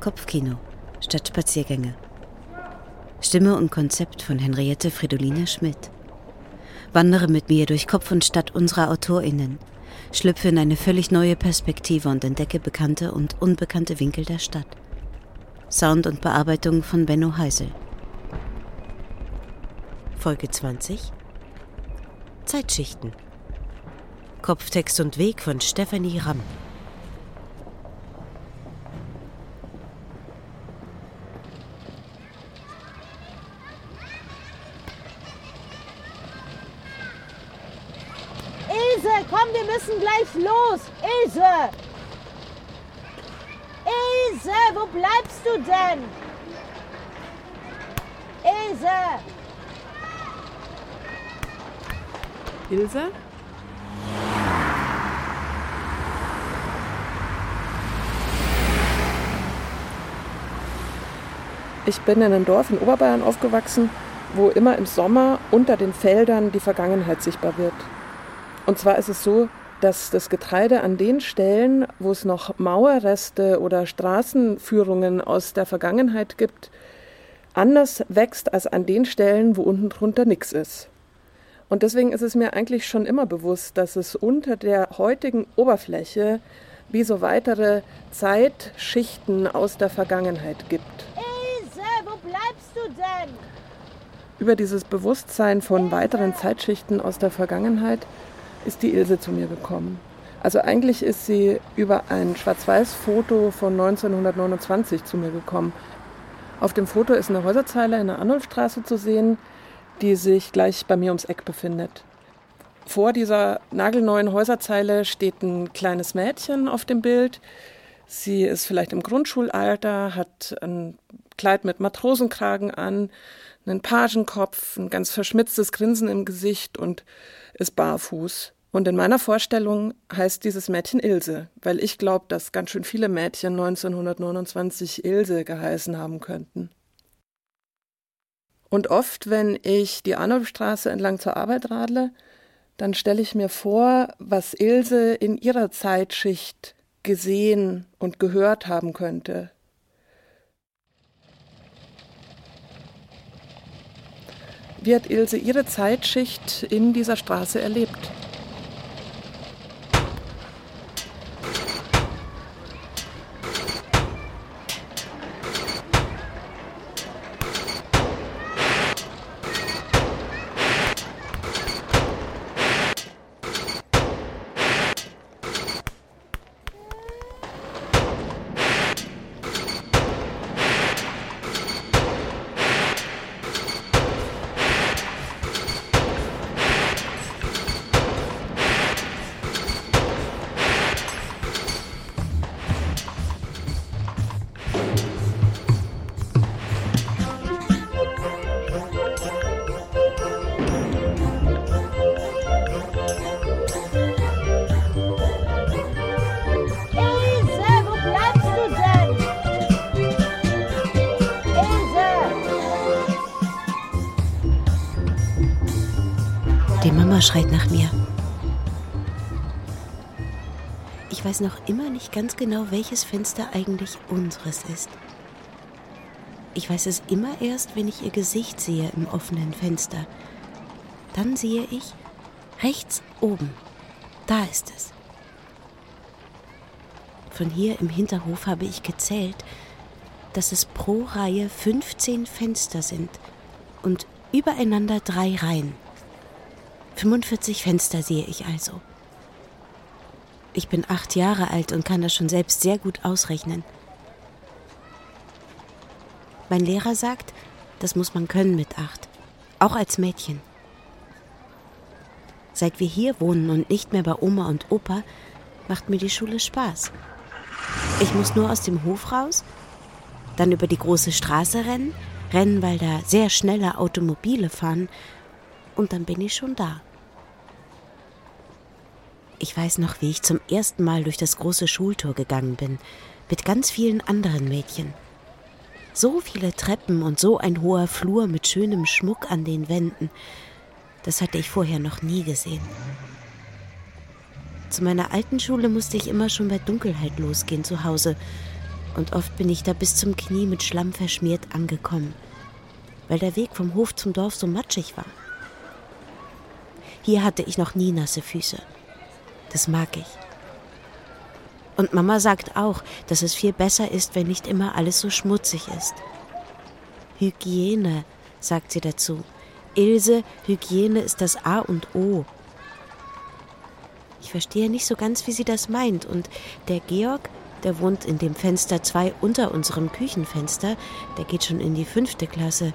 Kopfkino statt Spaziergänge. Stimme und Konzept von Henriette Fridoline Schmidt. Wandere mit mir durch Kopf und Stadt unserer AutorInnen, schlüpfe in eine völlig neue Perspektive und entdecke bekannte und unbekannte Winkel der Stadt. Sound und Bearbeitung von Benno Heisel. Folge 20 Zeitschichten. Kopftext und Weg von Stefanie Ramm. Ilse, komm, wir müssen gleich los. Ilse! Ilse, wo bleibst du denn? Ilse! Ilse? Ich bin in einem Dorf in Oberbayern aufgewachsen, wo immer im Sommer unter den Feldern die Vergangenheit sichtbar wird. Und zwar ist es so, dass das Getreide an den Stellen, wo es noch Mauerreste oder Straßenführungen aus der Vergangenheit gibt, anders wächst als an den Stellen, wo unten drunter nichts ist. Und deswegen ist es mir eigentlich schon immer bewusst, dass es unter der heutigen Oberfläche wie so weitere Zeitschichten aus der Vergangenheit gibt. Ilse, wo bleibst du denn? Über dieses Bewusstsein von weiteren Zeitschichten aus der Vergangenheit ist die Ilse zu mir gekommen. Also eigentlich ist sie über ein Schwarz-Weiß-Foto von 1929 zu mir gekommen. Auf dem Foto ist eine Häuserzeile in der Arnulfstraße zu sehen, die sich gleich bei mir ums Eck befindet. Vor dieser nagelneuen Häuserzeile steht ein kleines Mädchen auf dem Bild. Sie ist vielleicht im Grundschulalter, hat ein Kleid mit Matrosenkragen an, einen Pagenkopf, ein ganz verschmitztes Grinsen im Gesicht und ist barfuß. Und in meiner Vorstellung heißt dieses Mädchen Ilse, weil ich glaube, dass ganz schön viele Mädchen 1929 Ilse geheißen haben könnten. Und oft, wenn ich die Arnulfstraße entlang zur Arbeit radle, dann stelle ich mir vor, was Ilse in ihrer Zeitschicht gesehen und gehört haben könnte. Wie hat Ilse ihre Zeitschicht in dieser Straße erlebt? Schreit nach mir. Ich weiß noch immer nicht ganz genau, welches Fenster eigentlich unseres ist. Ich weiß es immer erst, wenn ich ihr Gesicht sehe im offenen Fenster. Dann sehe ich rechts oben. Da ist es. Von hier im Hinterhof habe ich gezählt, dass es pro Reihe 15 Fenster sind und übereinander drei Reihen. 45 Fenster sehe ich also. Ich bin acht Jahre alt und kann das schon selbst sehr gut ausrechnen. Mein Lehrer sagt, das muss man können mit acht, auch als Mädchen. Seit wir hier wohnen und nicht mehr bei Oma und Opa, macht mir die Schule Spaß. Ich muss nur aus dem Hof raus, dann über die große Straße rennen, rennen, weil da sehr schnelle Automobile fahren, und dann bin ich schon da. Ich weiß noch, wie ich zum ersten Mal durch das große Schultor gegangen bin, mit ganz vielen anderen Mädchen. So viele Treppen und so ein hoher Flur mit schönem Schmuck an den Wänden, das hatte ich vorher noch nie gesehen. Zu meiner alten Schule musste ich immer schon bei Dunkelheit losgehen zu Hause. Und oft bin ich da bis zum Knie mit Schlamm verschmiert angekommen, weil der Weg vom Hof zum Dorf so matschig war. Hier hatte ich noch nie nasse Füße. Das mag ich. Und Mama sagt auch, dass es viel besser ist, wenn nicht immer alles so schmutzig ist. Hygiene, sagt sie dazu. Ilse, Hygiene ist das A und O. Ich verstehe nicht so ganz, wie sie das meint. Und der Georg, der wohnt in dem Fenster zwei unter unserem Küchenfenster, der geht schon in die fünfte Klasse.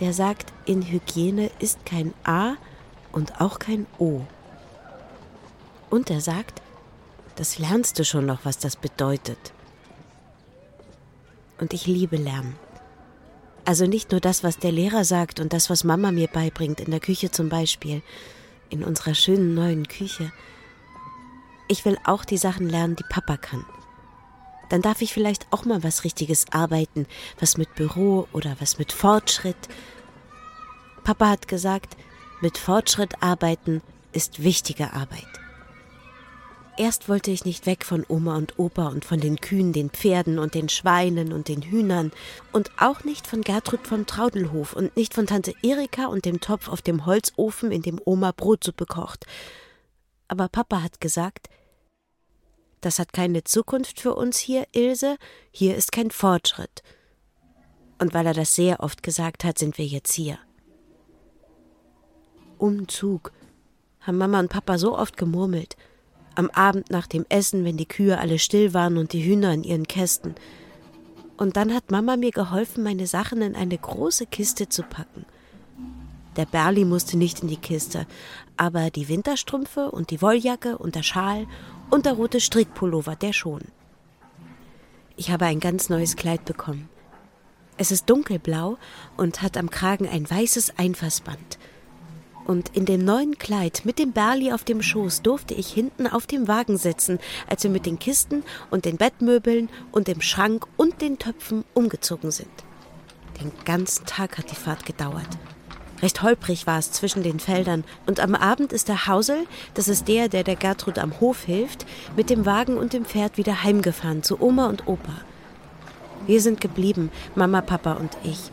Der sagt, in Hygiene ist kein A und auch kein O. Und er sagt, das lernst du schon noch, was das bedeutet. Und ich liebe Lernen. Also nicht nur das, was der Lehrer sagt und das, was Mama mir beibringt, in der Küche zum Beispiel, in unserer schönen neuen Küche. Ich will auch die Sachen lernen, die Papa kann. Dann darf ich vielleicht auch mal was Richtiges arbeiten, was mit Büro oder was mit Fortschritt. Papa hat gesagt, mit Fortschritt arbeiten ist wichtige Arbeit. Erst wollte ich nicht weg von Oma und Opa und von den Kühen, den Pferden und den Schweinen und den Hühnern und auch nicht von Gertrud vom Traudelhof und nicht von Tante Erika und dem Topf auf dem Holzofen, in dem Oma Brotsuppe kocht. Aber Papa hat gesagt, das hat keine Zukunft für uns hier, Ilse, hier ist kein Fortschritt. Und weil er das sehr oft gesagt hat, sind wir jetzt hier. Umzug, haben Mama und Papa so oft gemurmelt am Abend nach dem Essen, wenn die Kühe alle still waren und die Hühner in ihren Kästen. Und dann hat Mama mir geholfen, meine Sachen in eine große Kiste zu packen. Der Berli musste nicht in die Kiste, aber die Winterstrümpfe und die Wolljacke und der Schal und der rote Strickpullover, der schon. Ich habe ein ganz neues Kleid bekommen. Es ist dunkelblau und hat am Kragen ein weißes Einfassband und in dem neuen Kleid mit dem Berli auf dem Schoß durfte ich hinten auf dem Wagen sitzen, als wir mit den Kisten und den Bettmöbeln und dem Schrank und den Töpfen umgezogen sind. Den ganzen Tag hat die Fahrt gedauert. Recht holprig war es zwischen den Feldern, und am Abend ist der Hausel, das ist der, der der Gertrud am Hof hilft, mit dem Wagen und dem Pferd wieder heimgefahren zu Oma und Opa. Wir sind geblieben, Mama, Papa und ich.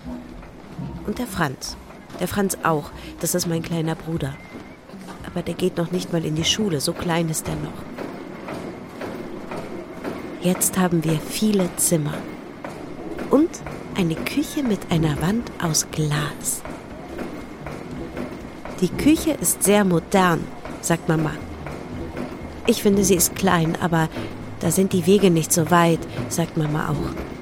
Und der Franz. Der Franz auch, das ist mein kleiner Bruder. Aber der geht noch nicht mal in die Schule, so klein ist er noch. Jetzt haben wir viele Zimmer. Und eine Küche mit einer Wand aus Glas. Die Küche ist sehr modern, sagt Mama. Ich finde, sie ist klein, aber da sind die Wege nicht so weit, sagt Mama auch.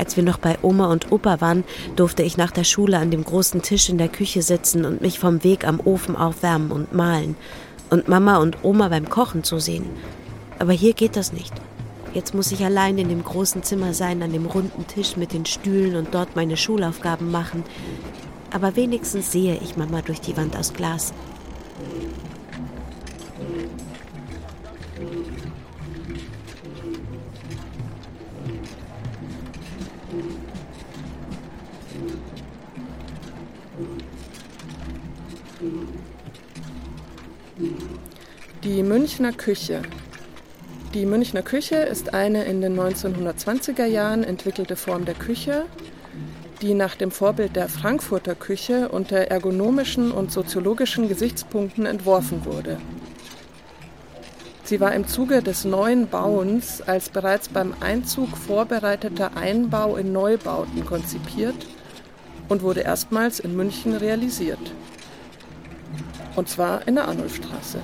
Als wir noch bei Oma und Opa waren, durfte ich nach der Schule an dem großen Tisch in der Küche sitzen und mich vom Weg am Ofen aufwärmen und malen und Mama und Oma beim Kochen zusehen. Aber hier geht das nicht. Jetzt muss ich allein in dem großen Zimmer sein, an dem runden Tisch mit den Stühlen und dort meine Schulaufgaben machen. Aber wenigstens sehe ich Mama durch die Wand aus Glas. Die Münchner Küche. Die Münchner Küche ist eine in den 1920er Jahren entwickelte Form der Küche, die nach dem Vorbild der Frankfurter Küche unter ergonomischen und soziologischen Gesichtspunkten entworfen wurde. Sie war im Zuge des neuen Bauens als bereits beim Einzug vorbereiteter Einbau in Neubauten konzipiert und wurde erstmals in München realisiert. Und zwar in der Arnulfstraße.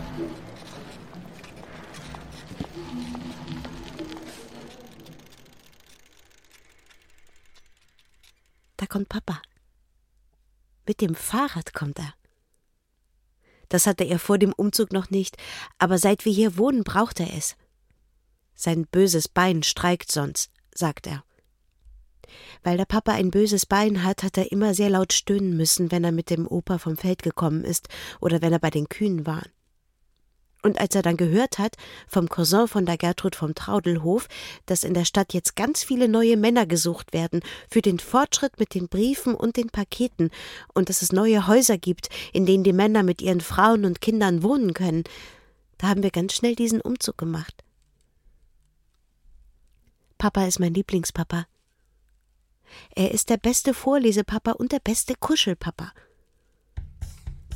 Da kommt Papa. Mit dem Fahrrad kommt er. Das hatte er vor dem Umzug noch nicht, aber seit wir hier wohnen, braucht er es. Sein böses Bein streikt sonst, sagt er. Weil der Papa ein böses Bein hat, hat er immer sehr laut stöhnen müssen, wenn er mit dem Opa vom Feld gekommen ist oder wenn er bei den Kühen war. Und als er dann gehört hat vom Cousin von der Gertrud vom Traudelhof, dass in der Stadt jetzt ganz viele neue Männer gesucht werden für den Fortschritt mit den Briefen und den Paketen und dass es neue Häuser gibt, in denen die Männer mit ihren Frauen und Kindern wohnen können, da haben wir ganz schnell diesen Umzug gemacht. Papa ist mein Lieblingspapa. Er ist der beste Vorlesepapa und der beste Kuschelpapa.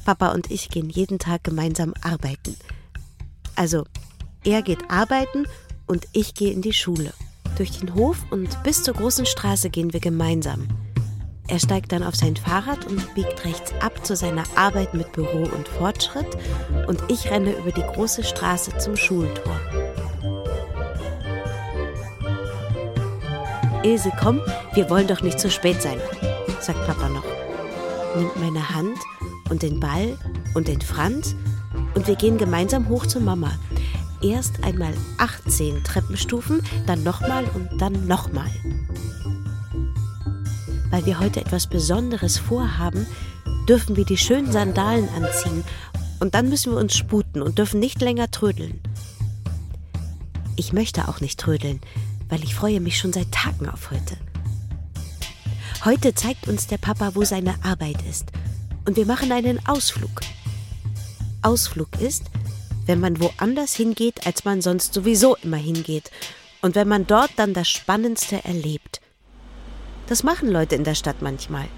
Papa und ich gehen jeden Tag gemeinsam arbeiten. Also, er geht arbeiten und ich gehe in die Schule. Durch den Hof und bis zur großen Straße gehen wir gemeinsam. Er steigt dann auf sein Fahrrad und biegt rechts ab zu seiner Arbeit mit Büro und Fortschritt und ich renne über die große Straße zum Schultor. Ilse, komm, wir wollen doch nicht zu spät sein, sagt Papa noch. Nimmt meine Hand und den Ball und den Franz und wir gehen gemeinsam hoch zu Mama. Erst einmal 18 Treppenstufen, dann nochmal und dann nochmal weil wir heute etwas Besonderes vorhaben, dürfen wir die schönen Sandalen anziehen und dann müssen wir uns sputen und dürfen nicht länger trödeln. Ich möchte auch nicht trödeln, weil ich freue mich schon seit Tagen auf heute. Heute zeigt uns der Papa, wo seine Arbeit ist und wir machen einen Ausflug. Ausflug ist, wenn man woanders hingeht, als man sonst sowieso immer hingeht und wenn man dort dann das Spannendste erlebt. Das machen Leute in der Stadt manchmal.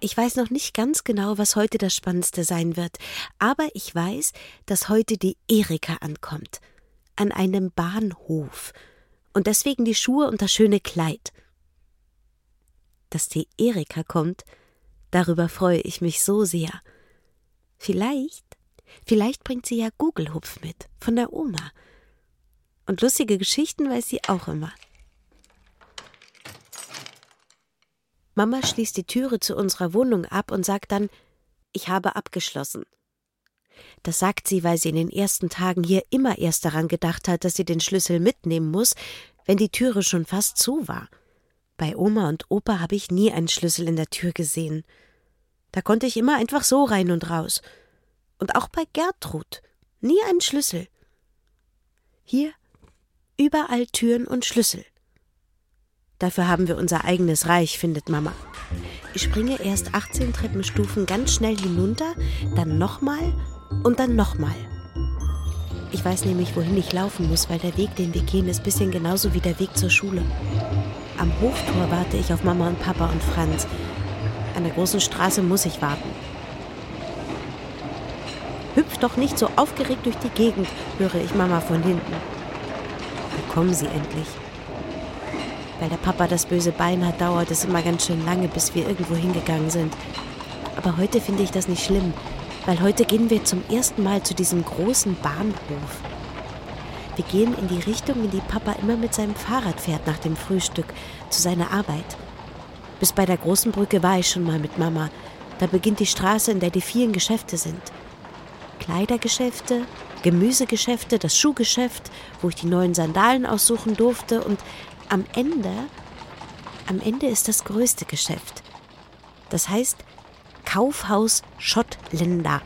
Ich weiß noch nicht ganz genau, was heute das Spannendste sein wird, aber ich weiß, dass heute die Erika ankommt. An einem Bahnhof. Und deswegen die Schuhe und das schöne Kleid. Dass die Erika kommt, darüber freue ich mich so sehr. Vielleicht, vielleicht bringt sie ja Gugelhupf mit, von der Oma. Und lustige Geschichten weiß sie auch immer. Mama schließt die Türe zu unserer Wohnung ab und sagt dann, ich habe abgeschlossen. Das sagt sie, weil sie in den ersten Tagen hier immer erst daran gedacht hat, dass sie den Schlüssel mitnehmen muss, wenn die Türe schon fast zu war. Bei Oma und Opa habe ich nie einen Schlüssel in der Tür gesehen. Da konnte ich immer einfach so rein und raus. Und auch bei Gertrud. Nie einen Schlüssel. Hier überall Türen und Schlüssel. Dafür haben wir unser eigenes Reich, findet Mama. Ich springe erst 18 Treppenstufen ganz schnell hinunter, dann nochmal und dann nochmal. Ich weiß nämlich, wohin ich laufen muss, weil der Weg, den wir gehen, ist bisschen genauso wie der Weg zur Schule. Am Hoftor warte ich auf Mama und Papa und Franz. An der großen Straße muss ich warten. Hüpf doch nicht so aufgeregt durch die Gegend, höre ich Mama von hinten. Da kommen sie endlich. Weil der Papa das böse Bein hat, dauert es immer ganz schön lange, bis wir irgendwo hingegangen sind. Aber heute finde ich das nicht schlimm, weil heute gehen wir zum ersten Mal zu diesem großen Bahnhof. Wir gehen in die Richtung, in die Papa immer mit seinem Fahrrad fährt nach dem Frühstück, zu seiner Arbeit. Bis bei der großen Brücke war ich schon mal mit Mama. Da beginnt die Straße, in der die vielen Geschäfte sind. Kleidergeschäfte, Gemüsegeschäfte, das Schuhgeschäft, wo ich die neuen Sandalen aussuchen durfte und am Ende, am Ende ist das größte Geschäft. Das heißt Kaufhaus Schottländer.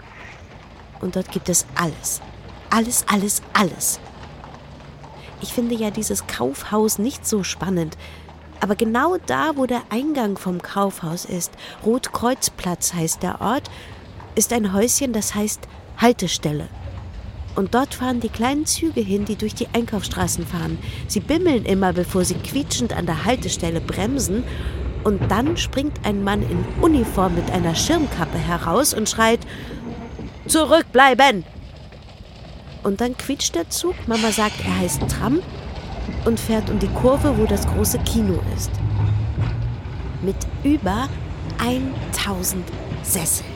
Und dort gibt es alles. Alles, alles, alles. Ich finde ja dieses Kaufhaus nicht so spannend. Aber genau da, wo der Eingang vom Kaufhaus ist, Rotkreuzplatz heißt der Ort, ist ein Häuschen, das heißt Haltestelle. Und dort fahren die kleinen Züge hin, die durch die Einkaufsstraßen fahren. Sie bimmeln immer, bevor sie quietschend an der Haltestelle bremsen. Und dann springt ein Mann in Uniform mit einer Schirmkappe heraus und schreit: Zurückbleiben! Und dann quietscht der Zug. Mama sagt, er heißt Tram und fährt um die Kurve, wo das große Kino ist. Mit über 1000 Sesseln.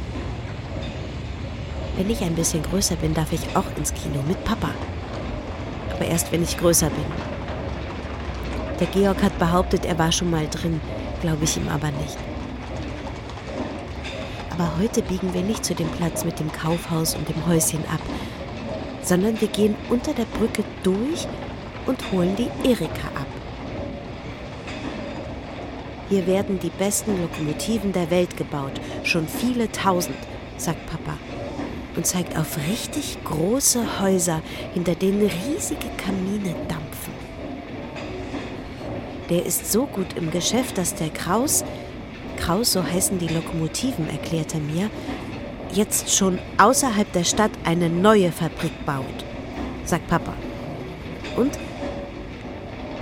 Wenn ich ein bisschen größer bin, darf ich auch ins Kino mit Papa. Aber erst, wenn ich größer bin. Der Georg hat behauptet, er war schon mal drin, glaube ich ihm aber nicht. Aber heute biegen wir nicht zu dem Platz mit dem Kaufhaus und dem Häuschen ab, sondern wir gehen unter der Brücke durch und holen die Erika ab. Hier werden die besten Lokomotiven der Welt gebaut, schon viele tausend, sagt Papa und zeigt auf richtig große Häuser, hinter denen riesige Kamine dampfen. Der ist so gut im Geschäft, dass der Kraus, Kraus so heißen die Lokomotiven, erklärte mir, jetzt schon außerhalb der Stadt eine neue Fabrik baut, sagt Papa. Und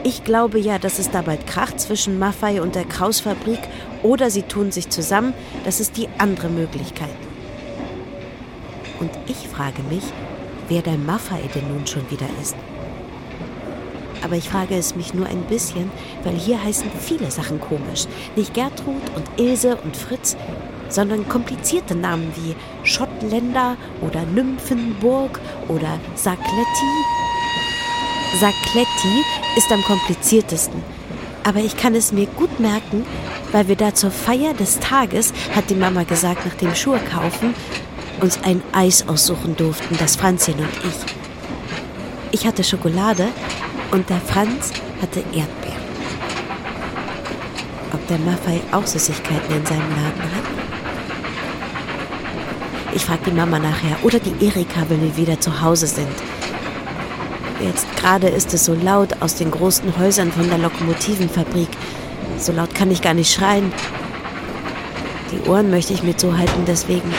Ich glaube ja, dass es da bald kracht zwischen Maffei und der Krausfabrik oder sie tun sich zusammen. Das ist die andere Möglichkeit. Und ich frage mich, wer der Maffei denn nun schon wieder ist. Aber ich frage es mich nur ein bisschen, weil hier heißen viele Sachen komisch. Nicht Gertrud und Ilse und Fritz, sondern komplizierte Namen wie Schottländer oder Nymphenburg oder Sacletti. Sacletti ist am kompliziertesten. Aber ich kann es mir gut merken, weil wir da zur Feier des Tages, hat die Mama gesagt, nach dem Schuhe kaufen, uns ein Eis aussuchen durften, das Franzchen und ich. Ich hatte Schokolade und der Franz hatte Erdbeeren. Ob der Maffei auch Süßigkeiten in seinem Laden hat? Ich frage die Mama nachher oder die Erika, wenn wir wieder zu Hause sind. Jetzt gerade ist es so laut aus den großen Häusern von der Lokomotivenfabrik. So laut kann ich gar nicht schreien. Die Ohren möchte ich mir zuhalten, deswegen.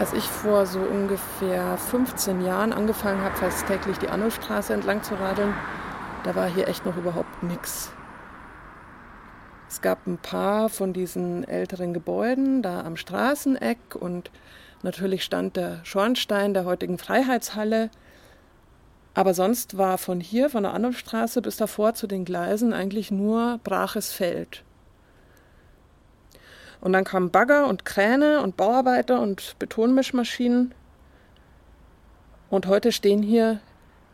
Als ich vor so ungefähr 15 Jahren angefangen habe, fast täglich die Annowstraße entlang zu radeln, da war hier echt noch überhaupt nichts. Es gab ein paar von diesen älteren Gebäuden da am Straßeneck und natürlich stand der Schornstein der heutigen Freiheitshalle. Aber sonst war von hier, von der Annowstraße bis davor zu den Gleisen eigentlich nur braches Feld. Und dann kamen Bagger und Kräne und Bauarbeiter und Betonmischmaschinen. Und heute stehen hier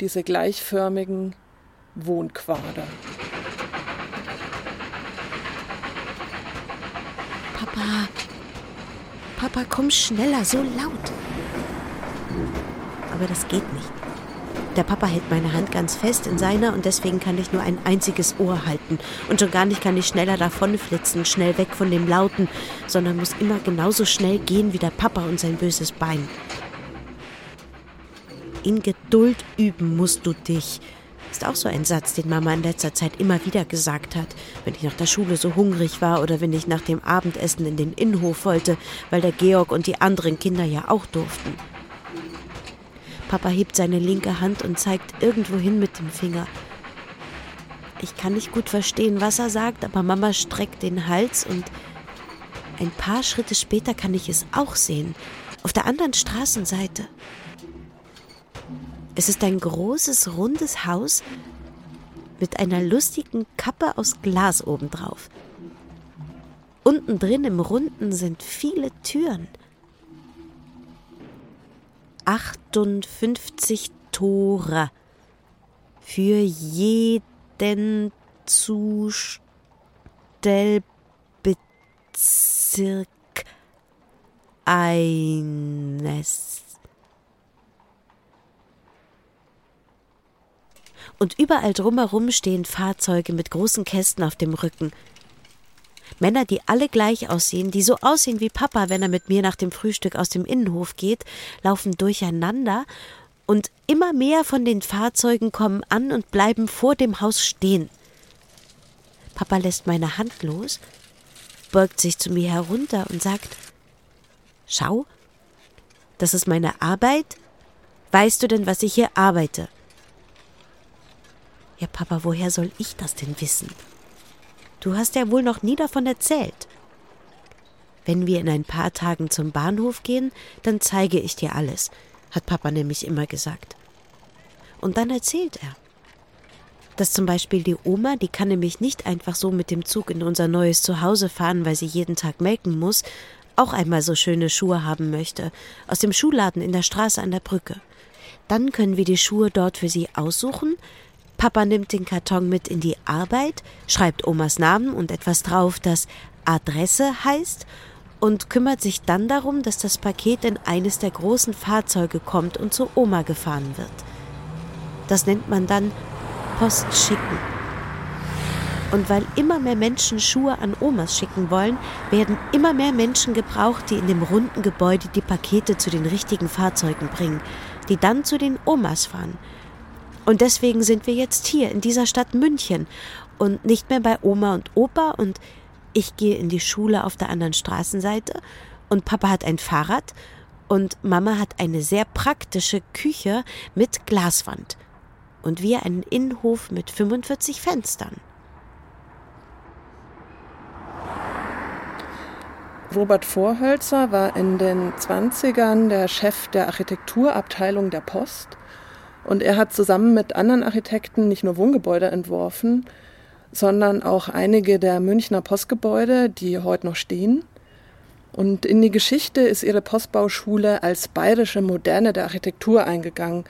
diese gleichförmigen Wohnquader. Papa, Papa, komm schneller, so laut. Aber das geht nicht. Der Papa hält meine Hand ganz fest in seiner und deswegen kann ich nur ein einziges Ohr halten. Und schon gar nicht kann ich schneller davonflitzen, schnell weg von dem Lauten, sondern muss immer genauso schnell gehen wie der Papa und sein böses Bein. In Geduld üben musst du dich. Ist auch so ein Satz, den Mama in letzter Zeit immer wieder gesagt hat, wenn ich nach der Schule so hungrig war oder wenn ich nach dem Abendessen in den Innenhof wollte, weil der Georg und die anderen Kinder ja auch durften. Papa hebt seine linke Hand und zeigt irgendwohin mit dem Finger. Ich kann nicht gut verstehen, was er sagt, aber Mama streckt den Hals und ein paar Schritte später kann ich es auch sehen, auf der anderen Straßenseite. Es ist ein großes, rundes Haus mit einer lustigen Kappe aus Glas obendrauf. Unten drin im Runden sind viele Türen. 58 Tore für jeden Zustellbezirk eines. Und überall drumherum stehen Fahrzeuge mit großen Kästen auf dem Rücken – Männer, die alle gleich aussehen, die so aussehen wie Papa, wenn er mit mir nach dem Frühstück aus dem Innenhof geht, laufen durcheinander und immer mehr von den Fahrzeugen kommen an und bleiben vor dem Haus stehen. Papa lässt meine Hand los, beugt sich zu mir herunter und sagt Schau, das ist meine Arbeit. Weißt du denn, was ich hier arbeite? Ja, Papa, woher soll ich das denn wissen? Du hast ja wohl noch nie davon erzählt. Wenn wir in ein paar Tagen zum Bahnhof gehen, dann zeige ich dir alles, hat Papa nämlich immer gesagt. Und dann erzählt er. Dass zum Beispiel die Oma, die kann nämlich nicht einfach so mit dem Zug in unser neues Zuhause fahren, weil sie jeden Tag melken muss, auch einmal so schöne Schuhe haben möchte, aus dem Schuhladen in der Straße an der Brücke. Dann können wir die Schuhe dort für sie aussuchen, Papa nimmt den Karton mit in die Arbeit, schreibt Omas Namen und etwas drauf, das Adresse heißt und kümmert sich dann darum, dass das Paket in eines der großen Fahrzeuge kommt und zu Oma gefahren wird. Das nennt man dann Post schicken. Und weil immer mehr Menschen Schuhe an Omas schicken wollen, werden immer mehr Menschen gebraucht, die in dem runden Gebäude die Pakete zu den richtigen Fahrzeugen bringen, die dann zu den Omas fahren. Und deswegen sind wir jetzt hier in dieser Stadt München. Und nicht mehr bei Oma und Opa. Und ich gehe in die Schule auf der anderen Straßenseite. Und Papa hat ein Fahrrad. Und Mama hat eine sehr praktische Küche mit Glaswand. Und wir einen Innenhof mit 45 Fenstern. Robert Vorhölzer war in den 20ern der Chef der Architekturabteilung der Post und er hat zusammen mit anderen Architekten nicht nur Wohngebäude entworfen, sondern auch einige der Münchner Postgebäude, die heute noch stehen. Und in die Geschichte ist ihre Postbauschule als bayerische Moderne der Architektur eingegangen.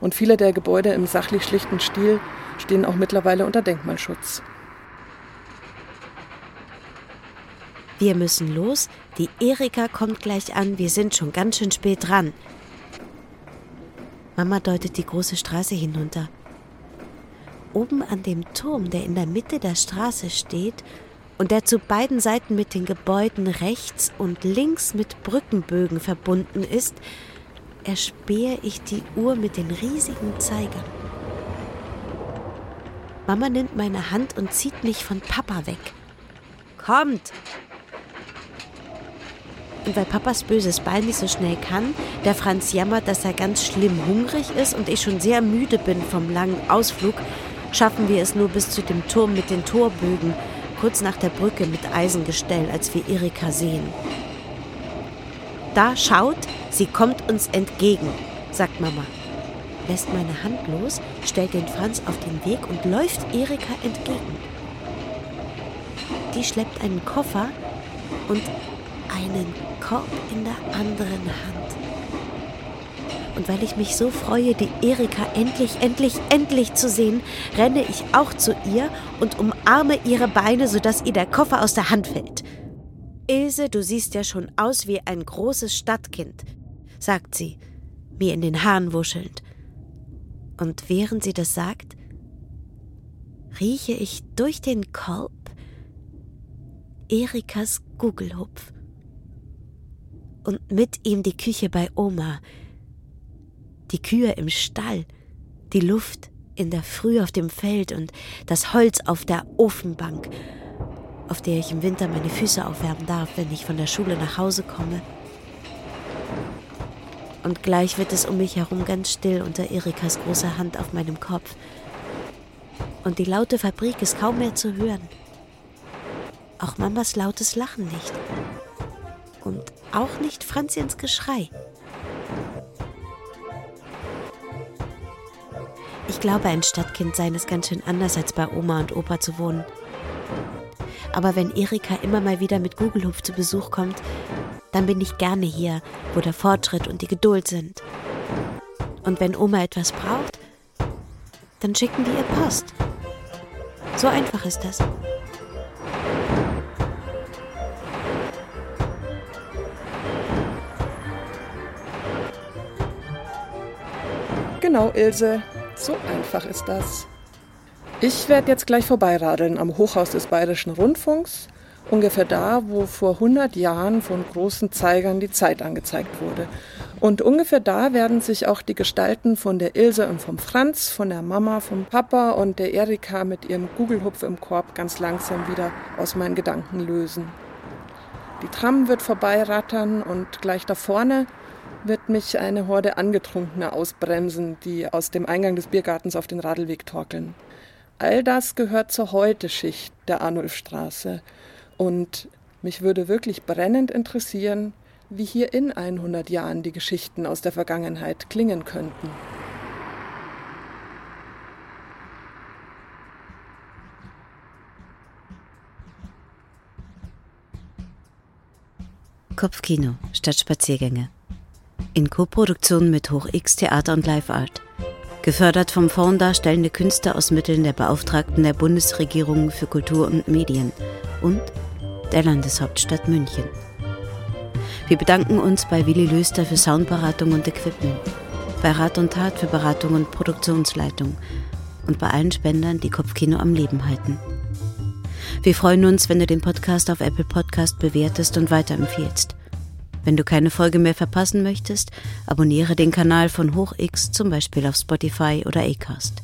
Und viele der Gebäude im sachlich schlichten Stil stehen auch mittlerweile unter Denkmalschutz. Wir müssen los. Die Erika kommt gleich an. Wir sind schon ganz schön spät dran. Mama deutet die große Straße hinunter. Oben an dem Turm, der in der Mitte der Straße steht und der zu beiden Seiten mit den Gebäuden rechts und links mit Brückenbögen verbunden ist, erspähe ich die Uhr mit den riesigen Zeigern. Mama nimmt meine Hand und zieht mich von Papa weg. Kommt, und weil Papas böses Bein nicht so schnell kann, der Franz jammert, dass er ganz schlimm hungrig ist und ich schon sehr müde bin vom langen Ausflug, schaffen wir es nur bis zu dem Turm mit den Torbögen, kurz nach der Brücke mit Eisengestell, als wir Erika sehen. Da schaut, sie kommt uns entgegen, sagt Mama. Lässt meine Hand los, stellt den Franz auf den Weg und läuft Erika entgegen. Die schleppt einen Koffer und einen Korb in der anderen Hand. Und weil ich mich so freue, die Erika endlich, endlich, endlich zu sehen, renne ich auch zu ihr und umarme ihre Beine, sodass ihr der Koffer aus der Hand fällt. Ilse, du siehst ja schon aus wie ein großes Stadtkind, sagt sie, mir in den Haaren wuschelnd. Und während sie das sagt, rieche ich durch den Korb Erikas Gugelhupf und mit ihm die Küche bei Oma, die Kühe im Stall, die Luft in der Früh auf dem Feld und das Holz auf der Ofenbank, auf der ich im Winter meine Füße aufwärmen darf, wenn ich von der Schule nach Hause komme. Und gleich wird es um mich herum ganz still unter Erikas großer Hand auf meinem Kopf. Und die laute Fabrik ist kaum mehr zu hören. Auch Mamas lautes Lachen nicht und auch nicht Franzchens Geschrei. Ich glaube, ein Stadtkind sein ist ganz schön anders als bei Oma und Opa zu wohnen. Aber wenn Erika immer mal wieder mit Gugelhupf zu Besuch kommt, dann bin ich gerne hier, wo der Fortschritt und die Geduld sind. Und wenn Oma etwas braucht, dann schicken wir ihr Post. So einfach ist das. Genau, Ilse. So einfach ist das. Ich werde jetzt gleich vorbeiradeln am Hochhaus des Bayerischen Rundfunks, ungefähr da, wo vor 100 Jahren von großen Zeigern die Zeit angezeigt wurde. Und ungefähr da werden sich auch die Gestalten von der Ilse und vom Franz, von der Mama, vom Papa und der Erika mit ihrem Gugelhupf im Korb ganz langsam wieder aus meinen Gedanken lösen. Die Tram wird vorbeirattern und gleich da vorne wird mich eine Horde Angetrunkener ausbremsen, die aus dem Eingang des Biergartens auf den Radlweg torkeln. All das gehört zur Heute-Schicht der Arnulfstraße. Und mich würde wirklich brennend interessieren, wie hier in 100 Jahren die Geschichten aus der Vergangenheit klingen könnten. Kopfkino statt Spaziergänge in Koproduktion mit Hoch X Theater und Live Art. Gefördert vom Fonds Darstellende Künste aus Mitteln der Beauftragten der Bundesregierung für Kultur und Medien und der Landeshauptstadt München. Wir bedanken uns bei Willi Löster für Soundberatung und Equipment, bei Rat und Tat für Beratung und Produktionsleitung und bei allen Spendern, die Kopfkino am Leben halten. Wir freuen uns, wenn du den Podcast auf Apple Podcast bewertest und weiterempfehlst. Wenn du keine Folge mehr verpassen möchtest, abonniere den Kanal von HochX zum Beispiel auf Spotify oder Acast.